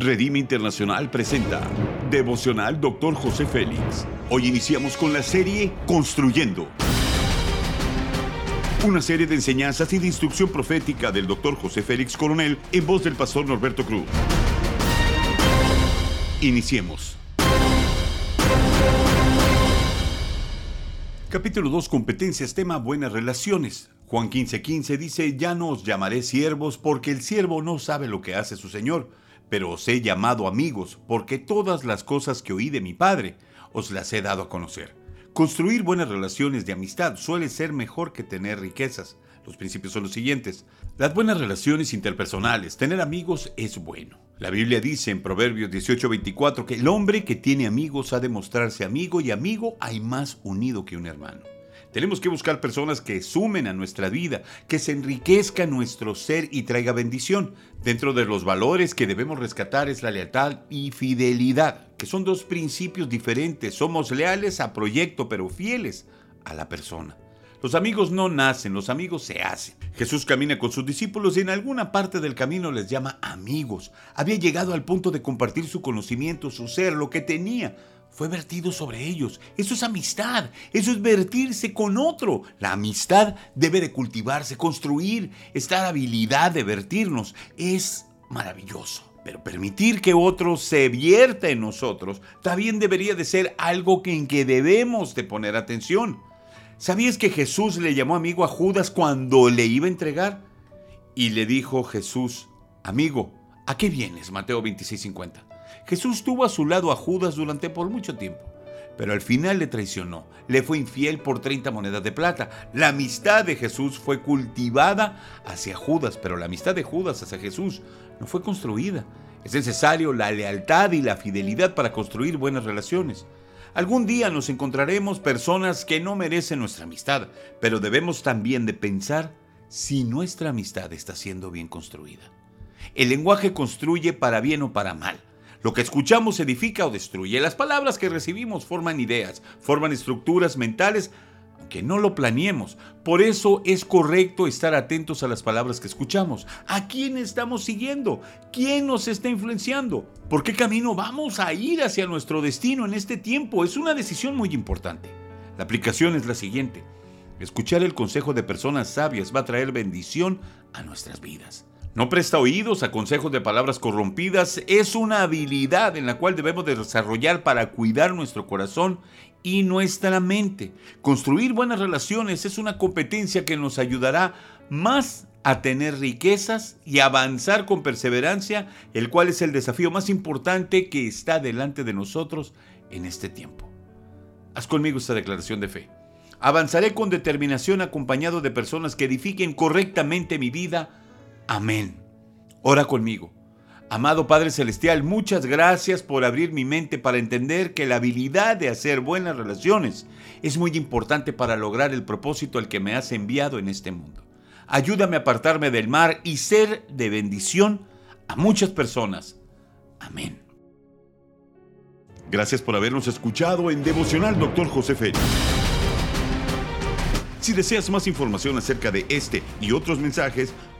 Redime Internacional presenta Devocional Dr. José Félix. Hoy iniciamos con la serie Construyendo. Una serie de enseñanzas y de instrucción profética del Dr. José Félix Coronel en voz del pastor Norberto Cruz. Iniciemos. Capítulo 2, competencias, tema buenas relaciones. Juan 15:15 15 dice, ya no os llamaré siervos porque el siervo no sabe lo que hace su Señor pero os he llamado amigos, porque todas las cosas que oí de mi Padre os las he dado a conocer. Construir buenas relaciones de amistad suele ser mejor que tener riquezas. Los principios son los siguientes. Las buenas relaciones interpersonales, tener amigos es bueno. La Biblia dice en Proverbios 18:24 que el hombre que tiene amigos ha de mostrarse amigo y amigo hay más unido que un hermano. Tenemos que buscar personas que sumen a nuestra vida, que se enriquezca nuestro ser y traiga bendición. Dentro de los valores que debemos rescatar es la lealtad y fidelidad, que son dos principios diferentes. Somos leales a proyecto, pero fieles a la persona. Los amigos no nacen, los amigos se hacen. Jesús camina con sus discípulos y en alguna parte del camino les llama amigos. Había llegado al punto de compartir su conocimiento, su ser, lo que tenía fue vertido sobre ellos. Eso es amistad, eso es vertirse con otro. La amistad debe de cultivarse, construir, esta habilidad de vertirnos es maravilloso. Pero permitir que otro se vierta en nosotros también debería de ser algo en que debemos de poner atención. ¿Sabías que Jesús le llamó amigo a Judas cuando le iba a entregar? Y le dijo Jesús, amigo, ¿a qué vienes? Mateo 26:50. Jesús tuvo a su lado a Judas durante por mucho tiempo, pero al final le traicionó, le fue infiel por 30 monedas de plata. La amistad de Jesús fue cultivada hacia Judas, pero la amistad de Judas hacia Jesús no fue construida. Es necesario la lealtad y la fidelidad para construir buenas relaciones. Algún día nos encontraremos personas que no merecen nuestra amistad, pero debemos también de pensar si nuestra amistad está siendo bien construida. El lenguaje construye para bien o para mal. Lo que escuchamos edifica o destruye. Las palabras que recibimos forman ideas, forman estructuras mentales, aunque no lo planeemos. Por eso es correcto estar atentos a las palabras que escuchamos. ¿A quién estamos siguiendo? ¿Quién nos está influenciando? ¿Por qué camino vamos a ir hacia nuestro destino en este tiempo? Es una decisión muy importante. La aplicación es la siguiente. Escuchar el consejo de personas sabias va a traer bendición a nuestras vidas. No presta oídos a consejos de palabras corrompidas. Es una habilidad en la cual debemos desarrollar para cuidar nuestro corazón y nuestra mente. Construir buenas relaciones es una competencia que nos ayudará más a tener riquezas y avanzar con perseverancia, el cual es el desafío más importante que está delante de nosotros en este tiempo. Haz conmigo esta declaración de fe. Avanzaré con determinación acompañado de personas que edifiquen correctamente mi vida Amén. Ora conmigo. Amado Padre Celestial, muchas gracias por abrir mi mente para entender que la habilidad de hacer buenas relaciones es muy importante para lograr el propósito al que me has enviado en este mundo. Ayúdame a apartarme del mar y ser de bendición a muchas personas. Amén. Gracias por habernos escuchado en Devocional Doctor José Félix. Si deseas más información acerca de este y otros mensajes,